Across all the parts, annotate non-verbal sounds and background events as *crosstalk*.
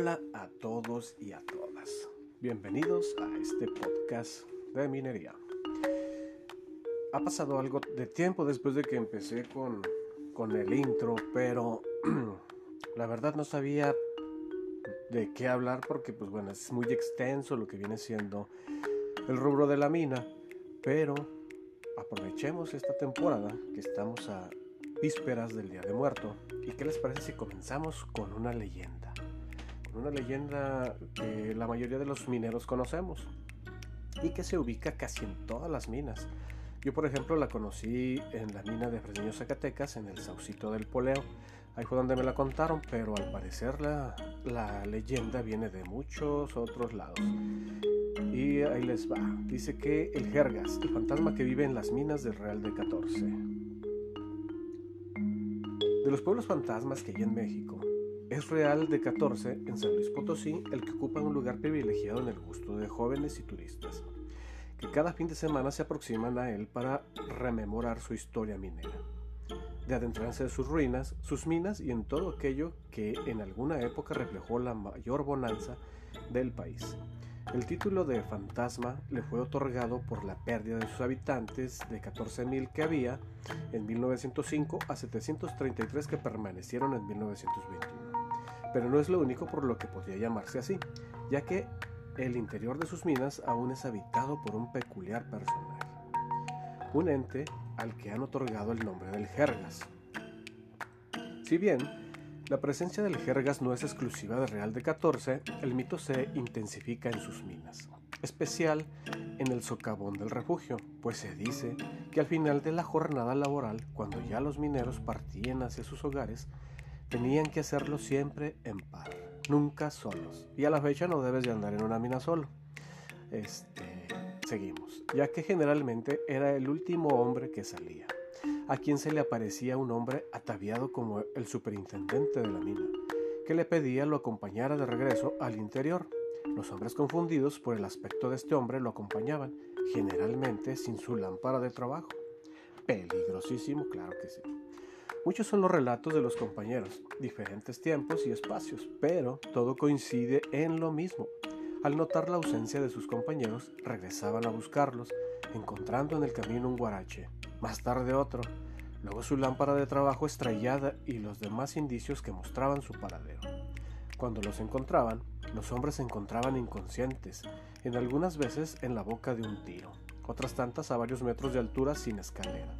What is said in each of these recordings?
Hola a todos y a todas. Bienvenidos a este podcast de minería. Ha pasado algo de tiempo después de que empecé con, con el intro, pero *clears throat* la verdad no sabía de qué hablar porque pues bueno, es muy extenso lo que viene siendo el rubro de la mina, pero aprovechemos esta temporada que estamos a vísperas del Día de Muerto y qué les parece si comenzamos con una leyenda una leyenda que la mayoría de los mineros conocemos y que se ubica casi en todas las minas. Yo, por ejemplo, la conocí en la mina de Fresniño, Zacatecas, en el Saucito del Poleo. Ahí fue donde me la contaron, pero al parecer la, la leyenda viene de muchos otros lados. Y ahí les va. Dice que el Jergas, el fantasma que vive en las minas del Real de 14. De los pueblos fantasmas que hay en México, es Real de 14 en San Luis Potosí el que ocupa un lugar privilegiado en el gusto de jóvenes y turistas, que cada fin de semana se aproximan a él para rememorar su historia minera, de adentrarse en sus ruinas, sus minas y en todo aquello que en alguna época reflejó la mayor bonanza del país. El título de fantasma le fue otorgado por la pérdida de sus habitantes de 14.000 que había en 1905 a 733 que permanecieron en 1921 pero no es lo único por lo que podría llamarse así, ya que el interior de sus minas aún es habitado por un peculiar personaje, un ente al que han otorgado el nombre del Jergas. Si bien la presencia del Jergas no es exclusiva de Real de 14, el mito se intensifica en sus minas, especial en el socavón del refugio, pues se dice que al final de la jornada laboral, cuando ya los mineros partían hacia sus hogares, Tenían que hacerlo siempre en par, nunca solos. Y a la fecha no debes de andar en una mina solo. Este, seguimos, ya que generalmente era el último hombre que salía, a quien se le aparecía un hombre ataviado como el superintendente de la mina, que le pedía lo acompañara de regreso al interior. Los hombres confundidos por el aspecto de este hombre lo acompañaban, generalmente sin su lámpara de trabajo. Peligrosísimo, claro que sí. Muchos son los relatos de los compañeros, diferentes tiempos y espacios, pero todo coincide en lo mismo. Al notar la ausencia de sus compañeros, regresaban a buscarlos, encontrando en el camino un guarache, más tarde otro, luego su lámpara de trabajo estrellada y los demás indicios que mostraban su paradero. Cuando los encontraban, los hombres se encontraban inconscientes, en algunas veces en la boca de un tiro, otras tantas a varios metros de altura sin escalera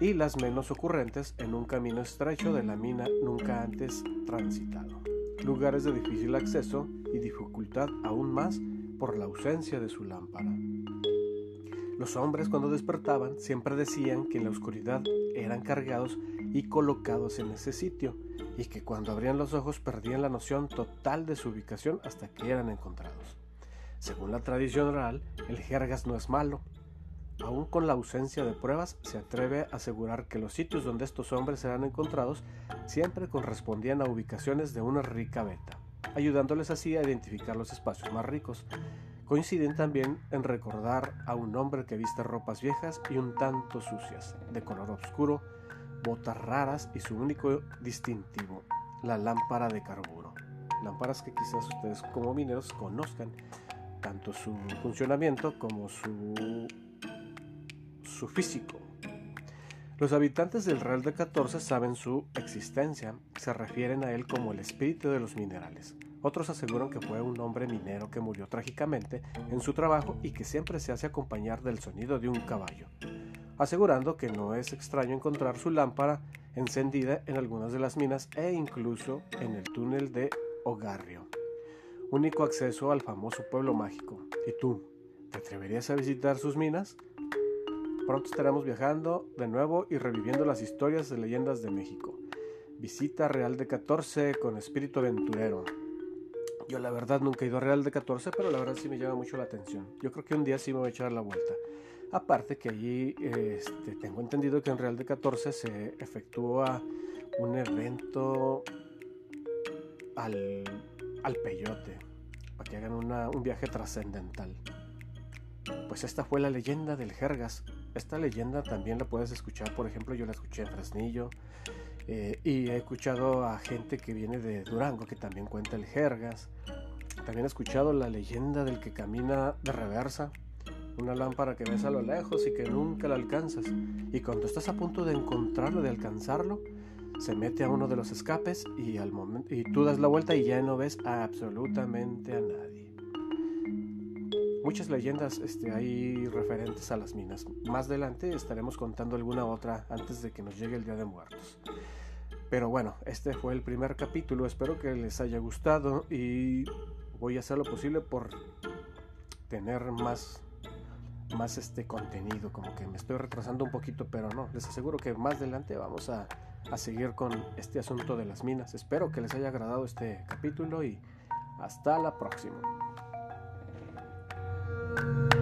y las menos ocurrentes en un camino estrecho de la mina nunca antes transitado. Lugares de difícil acceso y dificultad aún más por la ausencia de su lámpara. Los hombres cuando despertaban siempre decían que en la oscuridad eran cargados y colocados en ese sitio y que cuando abrían los ojos perdían la noción total de su ubicación hasta que eran encontrados. Según la tradición oral, el jergas no es malo, Aún con la ausencia de pruebas, se atreve a asegurar que los sitios donde estos hombres serán encontrados siempre correspondían a ubicaciones de una rica veta, ayudándoles así a identificar los espacios más ricos. Coinciden también en recordar a un hombre que viste ropas viejas y un tanto sucias, de color oscuro, botas raras y su único distintivo, la lámpara de carburo. Lámparas que quizás ustedes como mineros conozcan, tanto su funcionamiento como su físico. Los habitantes del Real de 14 saben su existencia, se refieren a él como el espíritu de los minerales. Otros aseguran que fue un hombre minero que murió trágicamente en su trabajo y que siempre se hace acompañar del sonido de un caballo, asegurando que no es extraño encontrar su lámpara encendida en algunas de las minas e incluso en el túnel de Ogarrio, único acceso al famoso pueblo mágico. ¿Y tú, te atreverías a visitar sus minas? Pronto estaremos viajando de nuevo y reviviendo las historias de leyendas de México. Visita Real de 14 con espíritu aventurero. Yo la verdad nunca he ido a Real de 14, pero la verdad sí me llama mucho la atención. Yo creo que un día sí me voy a echar la vuelta. Aparte que allí este, tengo entendido que en Real de 14 se efectúa un evento al, al peyote, para que hagan un viaje trascendental. Pues esta fue la leyenda del Jergas, esta leyenda también la puedes escuchar, por ejemplo, yo la escuché en Fresnillo Eh, y he escuchado a gente que viene de Durango que también cuenta el jergas. También he escuchado la leyenda del que camina de reversa, una lámpara que ves a lo lejos y que nunca la alcanzas. Y cuando estás a punto de encontrarlo, de alcanzarlo, se mete a uno de los escapes y al y tú das la vuelta y ya no ves absolutamente a nadie. Muchas leyendas este, hay referentes a las minas. Más adelante estaremos contando alguna otra antes de que nos llegue el Día de Muertos. Pero bueno, este fue el primer capítulo. Espero que les haya gustado y voy a hacer lo posible por tener más más este contenido, como que me estoy retrasando un poquito, pero no, les aseguro que más adelante vamos a, a seguir con este asunto de las minas. Espero que les haya agradado este capítulo y hasta la próxima. thank you